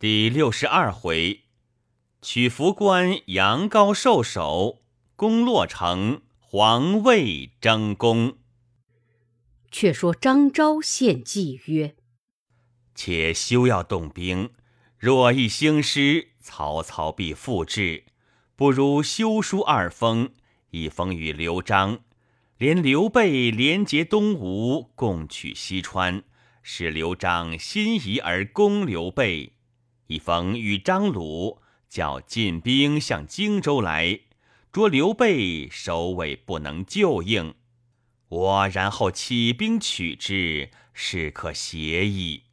第六十二回，曲福关杨高受首，攻洛城，皇位争功。却说张昭献计曰：“且休要动兵，若一兴师，曹操必复至。不如修书二封，一封与刘璋，连刘备连结东吴，共取西川，使刘璋心仪而攻刘备。”一封与张鲁，叫进兵向荆州来，捉刘备首尾不能救应，我然后起兵取之，是可协议。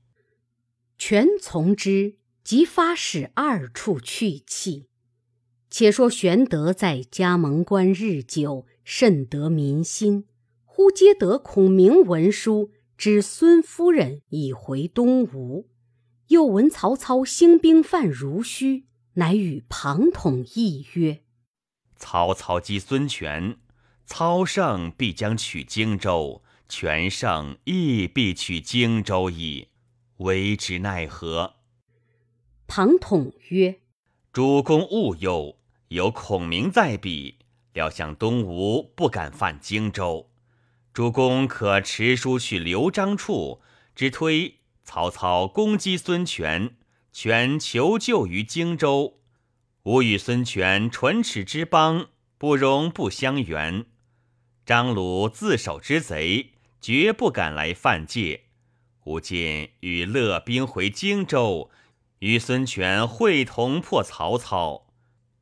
全从之，即发使二处去气。且说玄德在加盟关日久，甚得民心。忽接得孔明文书，知孙夫人已回东吴。又闻曹操兴兵犯濡须，乃与庞统议曰：“曹操击孙权，操胜必将取荆州；权胜亦必取荆州矣，为之奈何？”庞统曰：“主公勿忧，有孔明在彼，料想东吴不敢犯荆州。主公可持书去刘璋处，只推。”曹操攻击孙权，权求救于荆州。吾与孙权唇齿之邦，不容不相援。张鲁自守之贼，绝不敢来犯界。吾今欲勒兵回荆州，与孙权会同破曹操。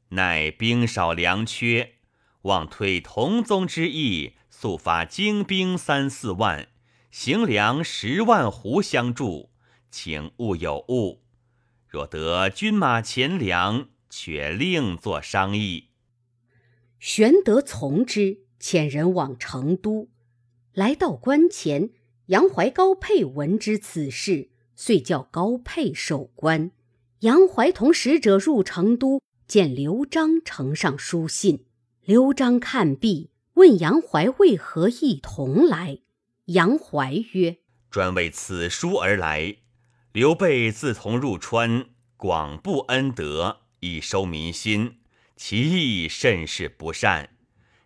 乃兵少粮缺，望退同宗之意，速发精兵三四万。行粮十万斛相助，请勿有误。若得军马钱粮，却另作商议。玄德从之，遣人往成都。来到关前，杨怀、高沛闻知此事，遂叫高沛守关。杨怀同使者入成都，见刘璋呈上书信。刘璋看毕，问杨怀为何一同来。杨怀曰：“专为此书而来。刘备自从入川，广布恩德，以收民心，其意甚是不善。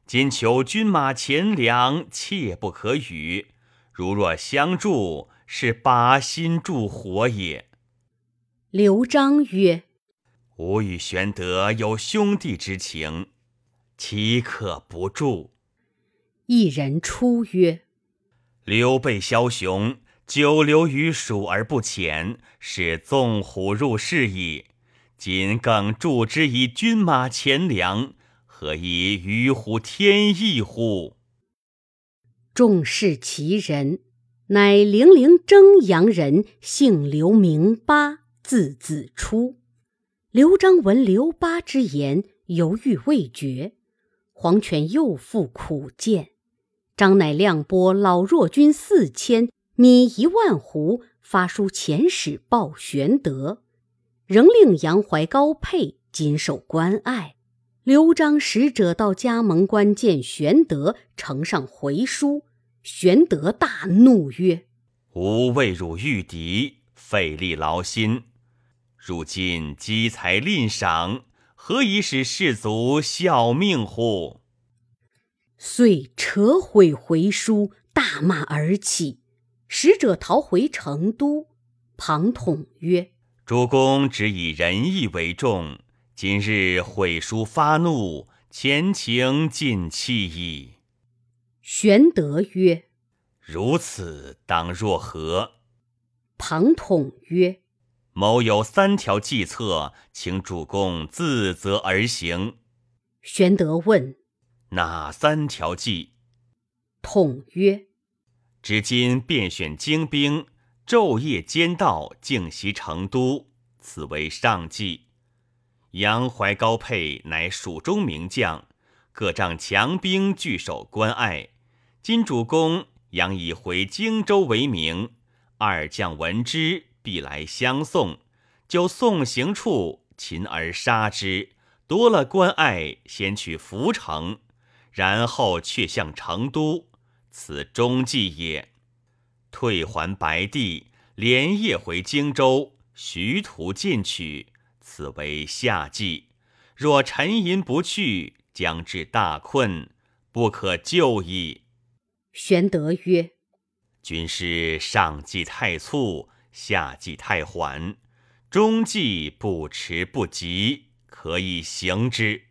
今求军马钱粮，切不可与。如若相助，是拔心助火也。”刘璋曰：“吾与玄德有兄弟之情，岂可不助？”一人出曰。刘备枭雄，久留于蜀而不遣，是纵虎入室矣。今更助之以军马钱粮，何以与乎天意乎？众视其人，乃零陵征阳人，姓刘，名巴，字子初。刘璋闻刘巴之言，犹豫未决。黄权又复苦谏。张乃亮拨老弱军四千，米一万斛，发书遣使报玄德，仍令杨怀、高沛紧守关隘。刘璋使者到加盟关见玄德，呈上回书。玄德大怒曰：“吾为汝御敌，费力劳心，如今积财吝赏，何以使士卒效命乎？”遂扯毁回书，大骂而起。使者逃回成都。庞统曰：“主公只以仁义为重，今日毁书发怒，前情尽弃矣。”玄德曰：“如此当若何？”庞统曰：“某有三条计策，请主公自责而行。”玄德问。哪三条计？统曰：“至今便选精兵，昼夜兼道，径袭成都，此为上计。杨怀、高沛乃蜀中名将，各仗强兵，据守关隘。今主公杨以回荆州为名，二将闻之，必来相送。就送行处，擒而杀之，夺了关隘，先取涪城。”然后却向成都，此中计也。退还白帝，连夜回荆州，徐图进取，此为下计。若沉吟不去，将至大困，不可救矣。”玄德曰：“军师上计太促，下计太缓，中计不迟不急，可以行之。”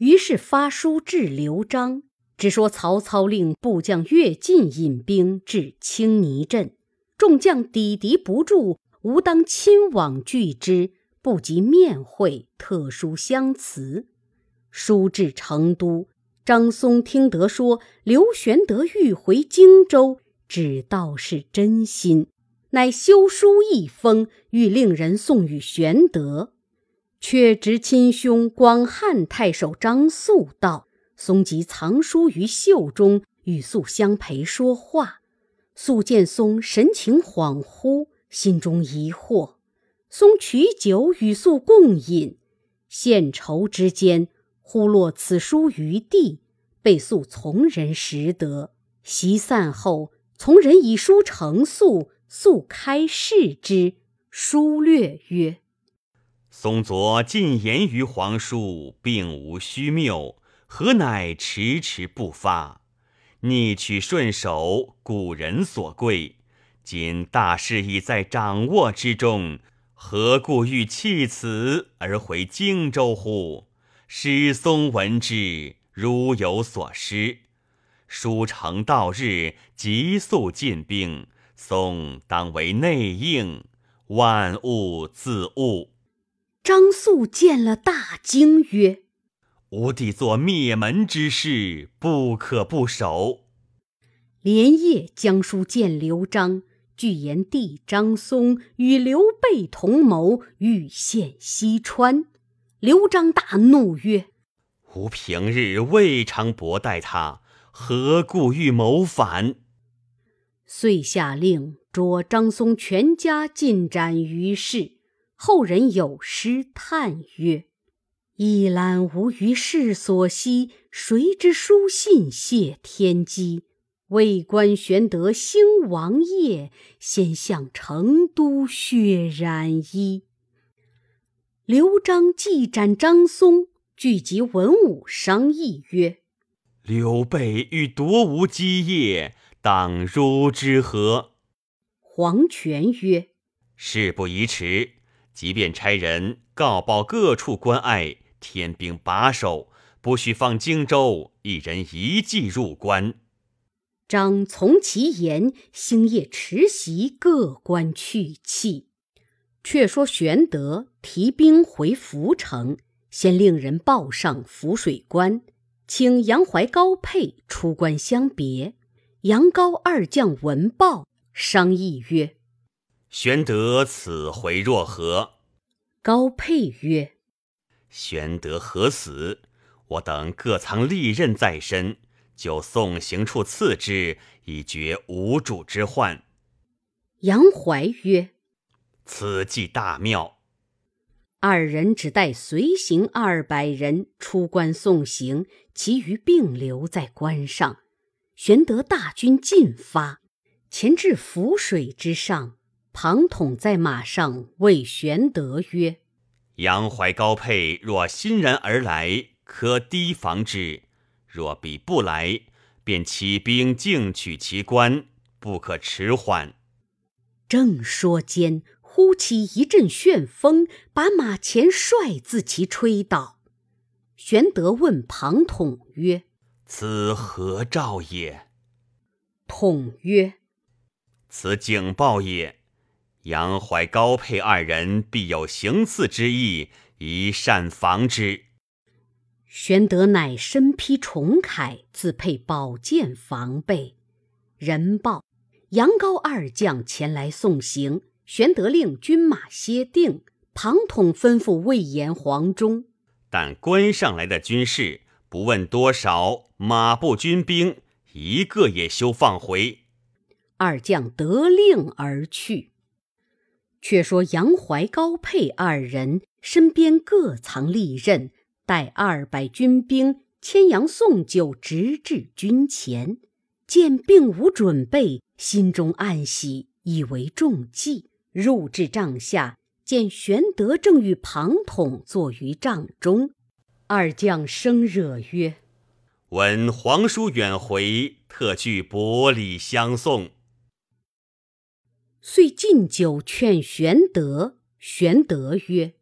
于是发书至刘璋，只说曹操令部将乐进引兵至青泥镇，众将抵敌不住，吾当亲往拒之，不及面会，特书相辞。书至成都。张松听得说刘玄德欲回荆州，只道是真心，乃修书一封，欲令人送与玄德。却值亲兄广汉太守张肃道，松即藏书于袖中，与肃相陪说话。肃见松神情恍惚，心中疑惑。松取酒与肃共饮，献愁之间。忽落此书于地，被肃从人拾得。席散后，从人以书呈肃，肃开示之，书略曰：“松昨进言于皇叔，并无虚谬，何乃迟迟不发？逆取顺守，古人所贵。今大势已在掌握之中，何故欲弃此而回荆州乎？”师松闻之，如有所失。书成到日，急速进兵。松当为内应，万物自悟。张素见了，大惊曰：“吾弟做灭门之事，不可不守。”连夜将书见刘璋，具言弟张松与刘备同谋，欲陷西川。刘璋大怒曰：“吾平日未尝薄待他，何故欲谋反？”遂下令捉张松全家，尽斩于市。后人有诗叹曰：“一览无余世所稀，谁知书信谢天机？为官玄德兴王业，先向成都血染衣。”刘璋既斩张松，聚集文武商议曰：“刘备欲夺吾基业，当如之何？”黄权曰：“事不宜迟，即便差人告报各处关隘，天兵把守，不许放荆州一人一骑入关。”张从其言，星夜持袭，各关去气。却说玄德提兵回涪城，先令人报上涪水关，请杨怀、高沛出关相别。杨高二将闻报，商议曰：“玄德此回若何？”高沛曰：“玄德何死？我等各藏利刃在身，就送行处赐之，以绝无主之患。”杨怀曰：此计大妙。二人只带随行二百人出关送行，其余并留在关上。玄德大军进发，前至涪水之上，庞统在马上谓玄德曰：“杨怀、高沛若欣然而来，可提防之；若彼不来，便起兵进取其关，不可迟缓。”正说间。忽起一阵旋风，把马前帅自其吹倒。玄德问庞统曰：“此何兆也？”统曰：“此警报也。杨怀、高沛二人必有行刺之意，宜善防之。”玄德乃身披重铠，自配宝剑防备。人报杨高二将前来送行。玄德令军马歇定，庞统吩咐魏延、黄忠，但关上来的军士不问多少，马步军兵一个也休放回。二将得令而去。却说杨怀、高沛二人身边各藏利刃，带二百军兵牵羊送酒，直至军前，见并无准备，心中暗喜，以为中计。入至帐下，见玄德正与庞统坐于帐中，二将生热曰：“闻皇叔远回，特具薄礼相送。”遂进酒劝玄德。玄德曰：“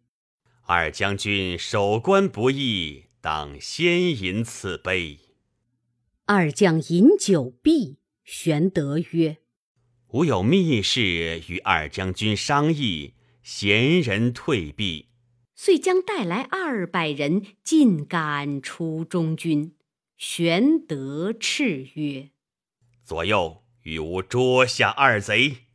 二将军守关不易，当先饮此杯。”二将饮酒毕，玄德曰：“吾有密事与二将军商议。”贤人退避，遂将带来二百人，尽赶出中军。玄德叱曰：“左右与吾捉下二贼！”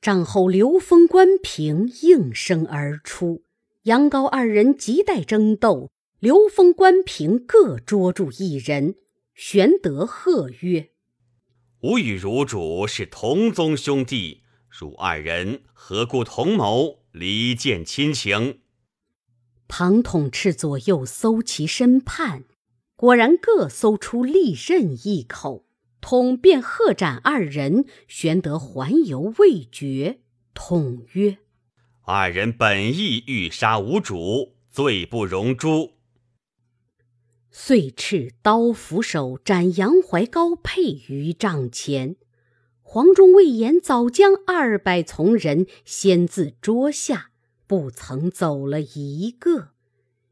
帐后刘封、关平应声而出，杨高二人急待争斗。刘封、关平各捉住一人。玄德喝曰：“吾与汝主是同宗兄弟。”汝二人何故同谋离间亲情？庞统斥左右搜其身畔，果然各搜出利刃一口。统便喝斩二人。玄德还犹未决，统曰：“二人本意欲杀无主，罪不容诛。”遂斥刀斧手斩杨怀、高配于帐前。黄忠、魏延早将二百从人先自捉下，不曾走了一个。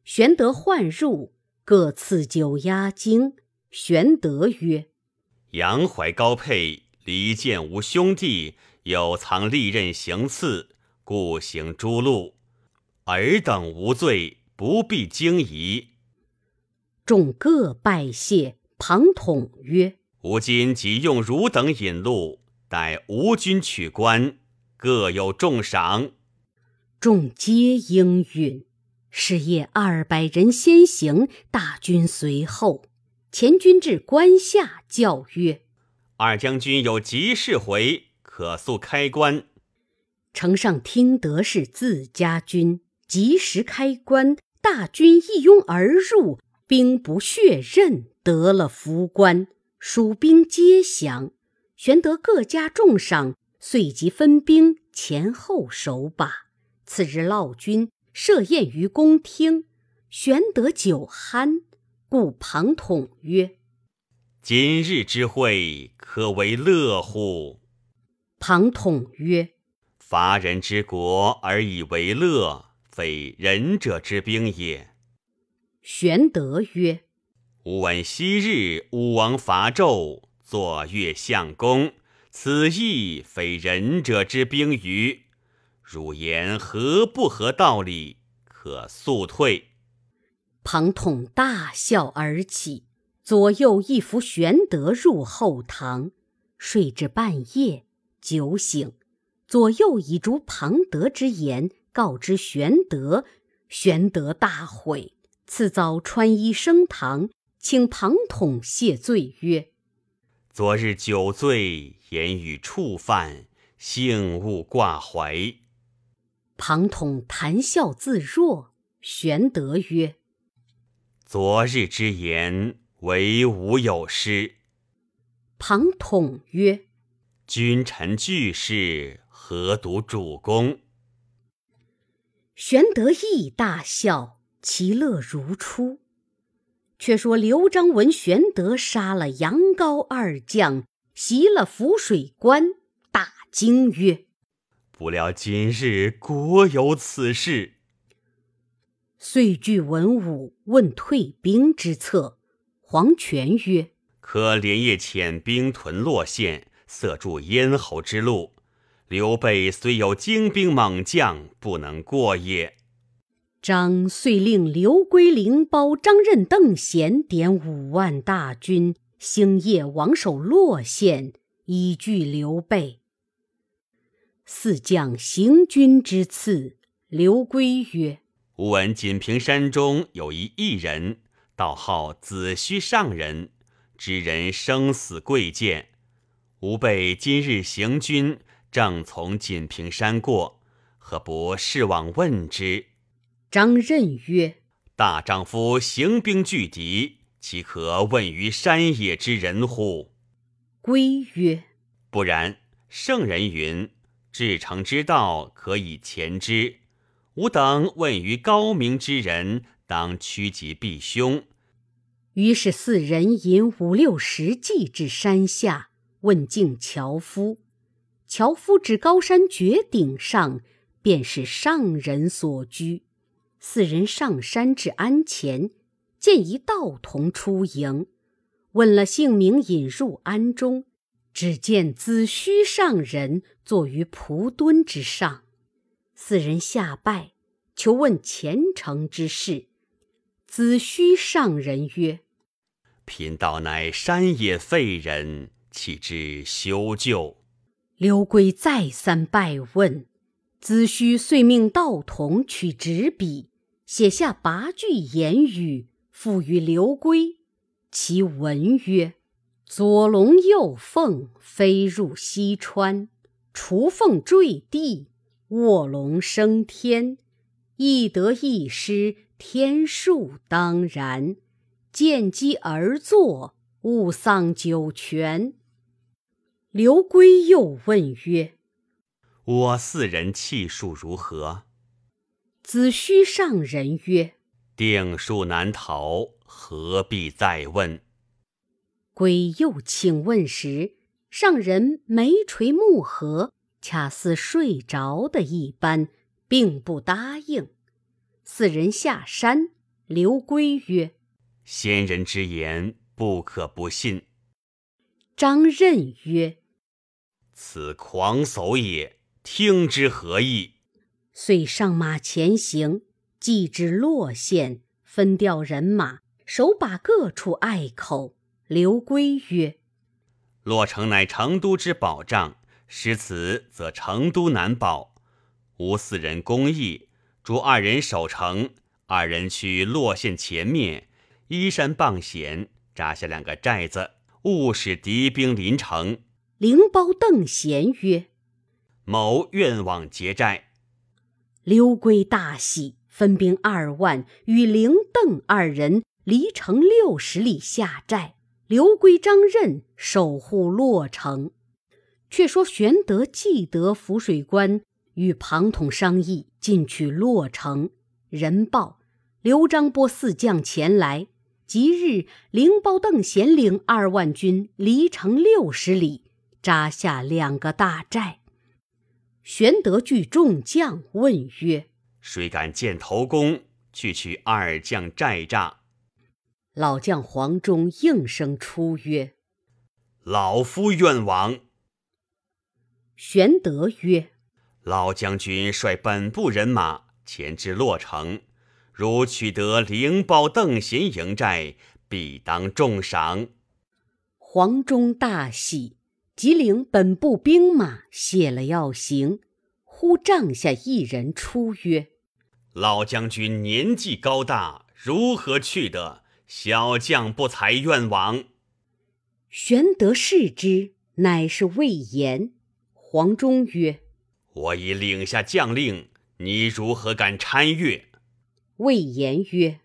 玄德唤入，各赐酒压惊。玄德曰：“杨怀、高沛离间无兄弟，有藏利刃行刺，故行诛戮。尔等无罪，不必惊疑。”众各拜谢。庞统曰：“吾今即用汝等引路。”待吴军取关，各有重赏。众皆应允。是夜二百人先行，大军随后。前军至关下，叫曰：“二将军有急事回，可速开关。”丞相听得是自家军，及时开关。大军一拥而入，兵不血刃，得了福关。蜀兵皆降。玄德各家重赏，遂即分兵前后守把。次日落军设宴于公厅，玄德酒酣，故庞统曰：“今日之会，可为乐乎？”庞统曰：“伐人之国而以为乐，非仁者之兵也。”玄德曰：“吾闻昔日武王伐纣。”坐月相公，此亦非仁者之兵于？汝言何不合道理？可速退。庞统大笑而起，左右一扶玄德入后堂，睡至半夜，酒醒，左右以逐庞德之言告知玄德，玄德大悔。次早穿衣升堂，请庞统谢罪，曰。昨日酒醉，言语触犯，幸勿挂怀。庞统谈笑自若。玄德曰：“昨日之言，唯吾有失。”庞统曰：“君臣俱事，何独主公？”玄德亦大笑，其乐如初。却说刘璋闻玄德杀了杨高二将，袭了涪水关，大惊曰：“不料今日果有此事。”遂据文武问退兵之策。黄权曰：“可连夜遣兵屯洛县，塞住咽喉之路。刘备虽有精兵猛将，不能过也。”张遂令刘归、凌包、张任、邓贤点五万大军，星夜王守洛县，以拒刘备。四将行军之次，刘归曰：“吾闻锦屏山中有一异人，道号子虚上人，知人生死贵贱。吾辈今日行军，正从锦屏山过，何不试往问之？”张任曰：“大丈夫行兵拒敌，岂可问于山野之人乎？”归曰：“不然。圣人云：‘至诚之道，可以前之。吾等问于高明之人，当趋吉避凶。”于是四人引五六十骑至山下，问敬樵夫。樵夫指高山绝顶上，便是上人所居。四人上山至庵前，见一道童出迎，问了姓名，引入庵中。只见子虚上人坐于蒲墩之上，四人下拜，求问前程之事。子虚上人曰：“贫道乃山野废人，岂知修旧？”刘圭再三拜问，子虚遂命道童取纸笔，写下八句言语，付与刘圭。其文曰：“左龙右凤飞入西川，雏凤坠地，卧龙升天。一得一失，天数当然。见机而作，勿丧九泉。”刘归又问曰：“我四人气数如何？”子虚上人曰：“定数难逃，何必再问？”归又请问时，上人眉垂目合，恰似睡着的一般，并不答应。四人下山，刘圭曰：“先人之言，不可不信。”张任曰：“此狂叟也，听之何意？”遂上马前行，即至洛县，分调人马，手把各处隘口。刘圭曰：“洛城乃成都之保障，失此则成都难保。吾四人公义，逐二人守城，二人去洛县前面依山傍险，扎下两个寨子。”勿使敌兵临城。灵包邓贤曰：“某愿往劫寨。”刘圭大喜，分兵二万，与灵邓二人离城六十里下寨。刘圭、张任守护洛城。却说玄德、既得浮水关，与庞统商议进取洛城。人报刘璋拨四将前来。即日，灵包邓贤领二万军离城六十里，扎下两个大寨。玄德聚众将，问曰：“谁敢见头功，去取二将寨栅？”老将黄忠应声出曰：“老夫愿往。”玄德曰：“老将军率本部人马前至洛城。”如取得灵包邓贤营寨，必当重赏。黄忠大喜，即领本部兵马谢了要行。忽帐下一人出曰：“老将军年纪高大，如何去得？小将不才，愿往。”玄德视之，乃是魏延。黄忠曰：“我已领下将令，你如何敢参越？”魏延曰：“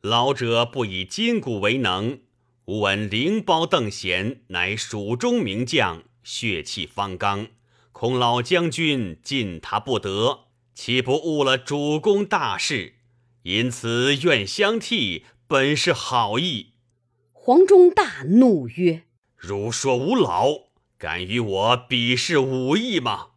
老者不以筋骨为能，吾闻灵包邓贤乃蜀中名将，血气方刚，恐老将军进他不得，岂不误了主公大事？因此愿相替，本是好意。”黄忠大怒曰：“如说吾老，敢与我比试武艺吗？”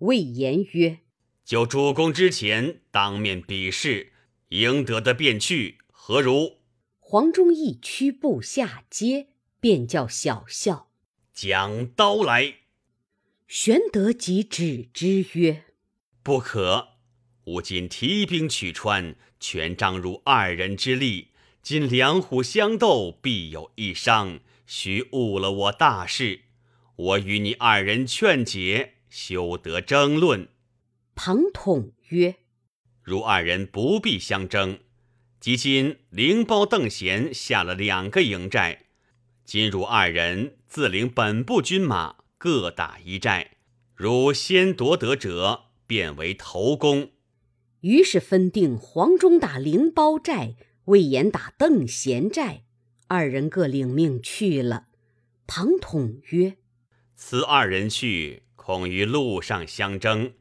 魏延曰：“就主公之前当面比试。”赢得的便去，何如？黄忠义屈步下阶，便叫小校将刀来。玄德即止之曰：“不可！吾今提兵取川，全仗入二人之力。今两虎相斗，必有一伤，须误了我大事。我与你二人劝解，休得争论。”庞统曰。如二人不必相争，即今灵包邓贤下了两个营寨，今汝二人自领本部军马各打一寨，如先夺得者，便为头功。于是分定黄忠打灵包寨，魏延打邓贤寨，二人各领命去了。庞统曰：“此二人去，恐于路上相争。”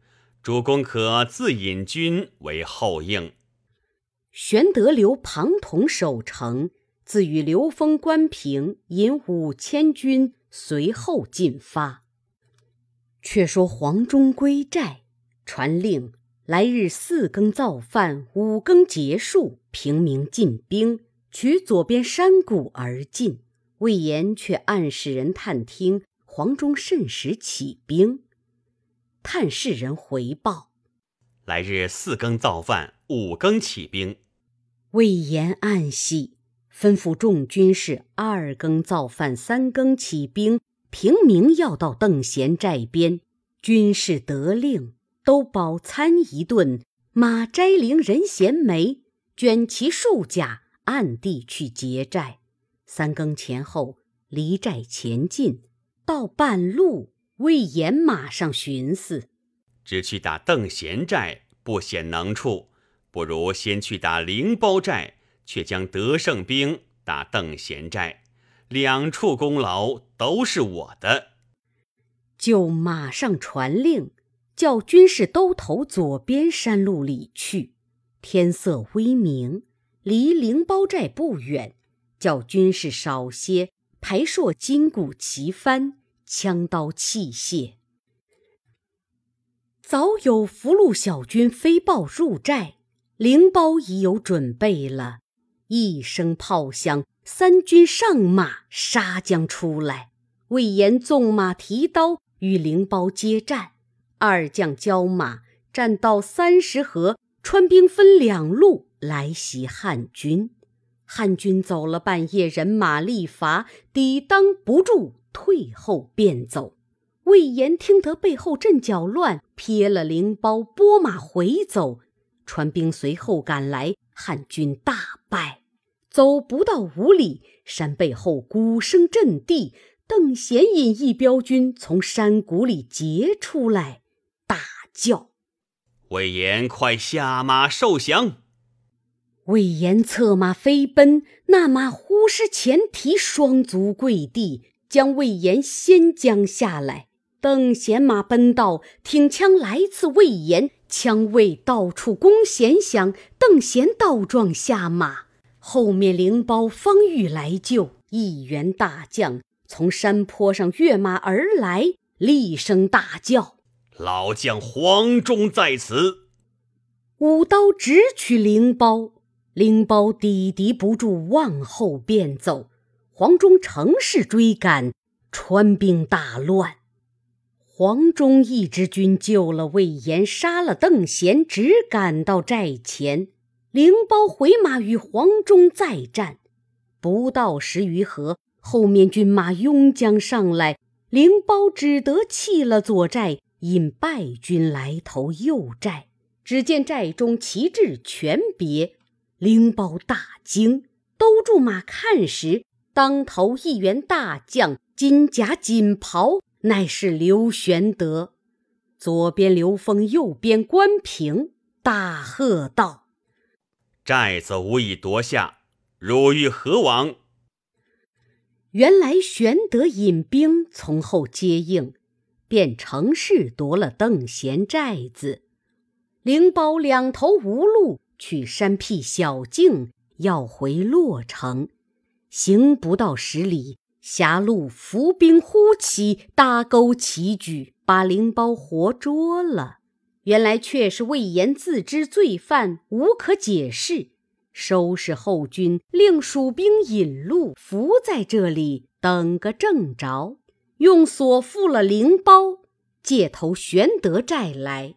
主公可自引军为后应。玄德留庞统守城，自与刘封、关平引五千军随后进发。却说黄忠归寨，传令来日四更造饭，五更结束，平明进兵，取左边山谷而进。魏延却暗使人探听黄忠甚时起兵。探视人回报：来日四更造饭，五更起兵。魏延暗喜，吩咐众军士二更造饭，三更起兵。平明要到邓贤寨边，军士得令，都饱餐一顿，马摘铃人衔枚，卷其数甲，暗地去劫寨。三更前后，离寨前进，到半路，魏延马上寻思：只去打邓贤寨，不显能处。不如先去打灵包寨，却将得胜兵打邓贤寨，两处功劳都是我的。就马上传令，叫军士都投左边山路里去。天色微明，离灵包寨不远，叫军士少些，排槊金鼓齐翻，枪刀器械。早有俘虏小军飞报入寨。灵包已有准备了，一声炮响，三军上马杀将出来。魏延纵马提刀与灵包接战，二将交马，战到三十合，川兵分两路来袭汉军。汉军走了半夜，人马力乏，抵挡不住，退后便走。魏延听得背后阵脚乱，撇了灵包，拨马回走。传兵随后赶来，汉军大败。走不到五里，山背后鼓声震地。邓贤引一彪军从山谷里截出来，大叫：“魏延，快下马受降！”魏延策马飞奔，那马忽失前蹄，双足跪地，将魏延先将下来。邓贤马奔到，挺枪来刺魏延。枪未到处，弓弦响，邓贤倒撞下马。后面灵包、方欲来救，一员大将从山坡上跃马而来，厉声大叫：“老将黄忠在此！”舞刀直取灵包，灵包抵敌不住，往后便走。黄忠乘势追赶，川兵大乱。黄忠一支军救了魏延，杀了邓贤，只赶到寨前。灵包回马与黄忠再战，不到十余合，后面军马拥将上来，灵包只得弃了左寨，引败军来投右寨。只见寨中旗帜全别，灵包大惊，兜住马看时，当头一员大将，金甲锦袍。乃是刘玄德，左边刘封，右边关平，大喝道：“寨子无以夺下，汝欲何往？”原来玄德引兵从后接应，便乘势夺了邓贤寨子。灵包两头无路，去山僻小径，要回洛城，行不到十里。狭路伏兵忽起，搭钩齐举，把灵包活捉了。原来却是魏延自知罪犯，无可解释，收拾后军，令蜀兵引路，伏在这里等个正着，用锁缚了灵包，借投玄德寨来。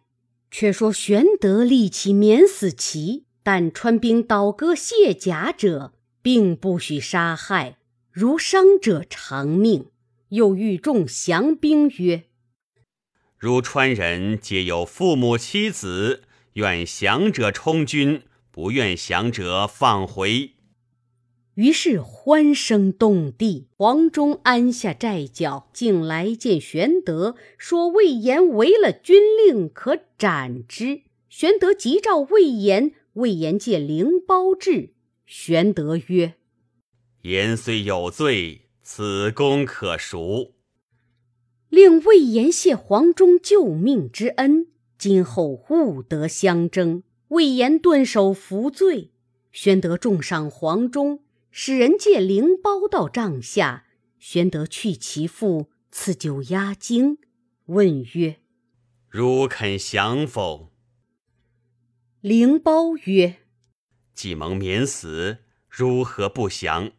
却说玄德立起免死旗，但川兵倒戈卸甲者，并不许杀害。如伤者偿命，又欲众降兵曰：“如川人皆有父母妻子，愿降者充军，不愿降者放回。”于是欢声动地。黄忠安下寨脚，竟来见玄德，说魏延违了军令，可斩之。玄德急召魏延，魏延借灵包至。玄德曰：言虽有罪，此功可赎。令魏延谢黄忠救命之恩，今后勿得相争。”魏延顿首服罪。玄德重赏黄忠，使人借灵包到帐下。玄德去其父，赐酒压惊，问曰：“汝肯降否？”灵包曰：“既蒙免死，如何不降？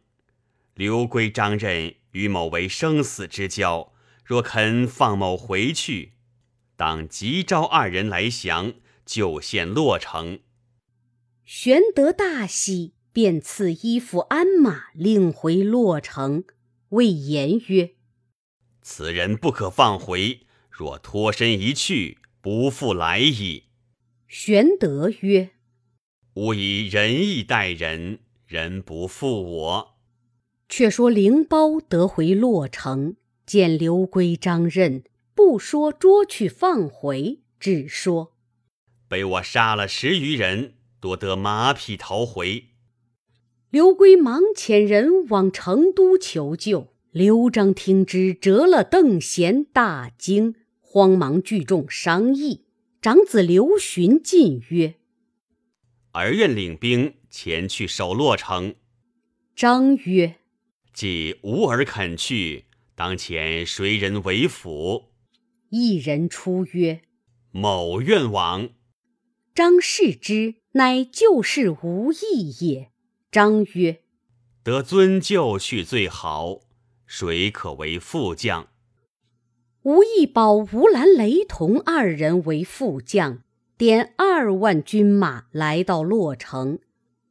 刘归、张任与某为生死之交，若肯放某回去，当即召二人来降。”就献洛城，玄德大喜，便赐衣服鞍马，令回洛城。魏延曰：“此人不可放回，若脱身一去，不复来矣。”玄德曰：“吾以仁义待人，人不负我。”却说灵包得回洛城，见刘归、张任，不说捉去放回，只说。被我杀了十余人，夺得马匹逃回。刘归忙遣人往成都求救。刘璋听之，折了邓贤，大惊，慌忙聚众商议。长子刘询进曰：“儿愿领兵前去守洛城。”张曰：“既无儿肯去，当前谁人为辅？”一人出曰：“某愿往。”张视之，乃旧事无益也。张曰：“得尊就去最好，谁可为副将？”吴义保、吴兰、雷同二人为副将，点二万军马来到洛城。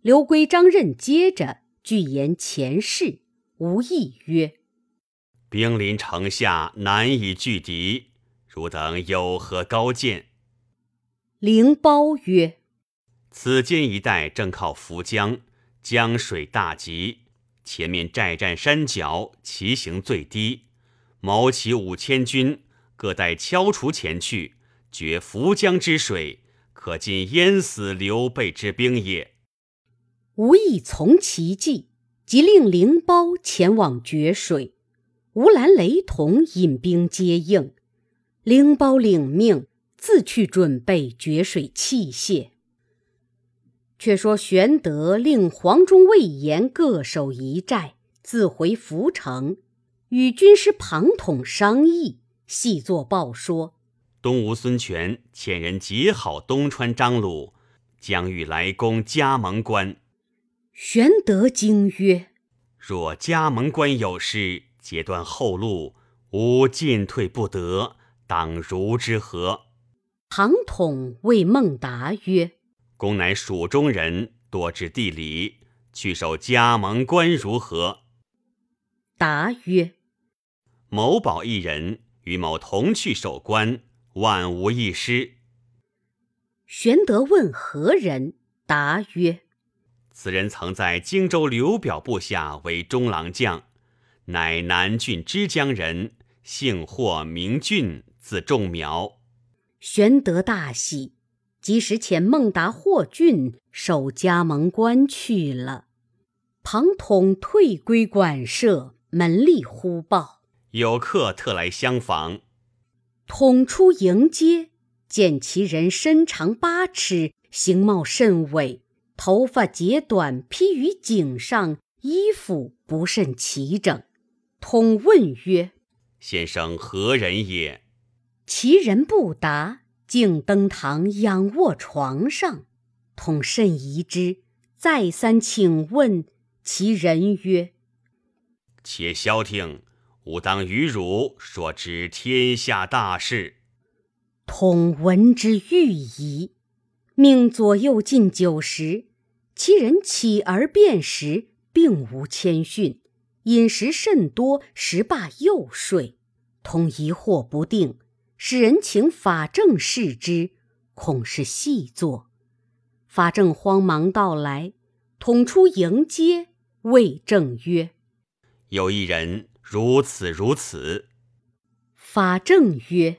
刘归、张任接着具言前事。吴义曰：“兵临城下，难以拒敌，汝等有何高见？”灵包曰：“此间一带正靠涪江，江水大急。前面寨占山脚，骑行最低。谋起五千军，各带敲锄前去，决涪江之水，可尽淹死刘备之兵也。”吾亦从其计，即令灵包前往决水，吴兰、雷同引兵接应。灵包领命。自去准备决水器械。却说玄德令黄忠、魏延各守一寨，自回涪城，与军师庞统商议，细作报说：东吴孙权遣人结好东川张鲁，将欲来攻加盟关。玄德惊曰：“若加盟关有失，截断后路，吾进退不得，当如之何？”庞统谓孟达曰：“公乃蜀中人，多知地理，去守加盟关如何？”答曰：“某保一人，与某同去守关，万无一失。”玄德问何人，答曰：“此人曾在荆州刘表部下为中郎将，乃南郡枝江人，姓霍，名俊，字仲苗。”玄德大喜，即时遣孟达、霍峻守加盟关去了。庞统退归馆舍，门吏忽报有客特来相访。统出迎接，见其人身长八尺，形貌甚伟，头发截短，披于颈上，衣服不甚齐整。统问曰：“先生何人也？”其人不答，竟登堂仰卧床上。统甚疑之，再三请问，其人曰：“且消停，吾当与汝说知天下大事。”统闻之欲疑，命左右进酒食。其人起而便食，并无谦逊，饮食甚多，食罢又睡。统疑惑不定。使人请法正视之，恐是细作。法正慌忙到来，统出迎接，谓正曰：“有一人如此如此。”法正曰：“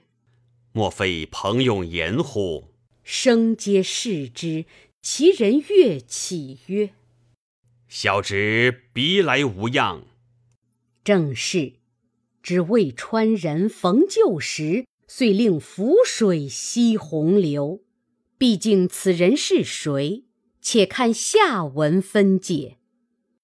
莫非朋永言乎？”生皆视之，其人跃起曰：“小侄鼻来无恙。”正是，只为川人逢旧时。遂令浮水吸洪流。毕竟此人是谁？且看下文分解。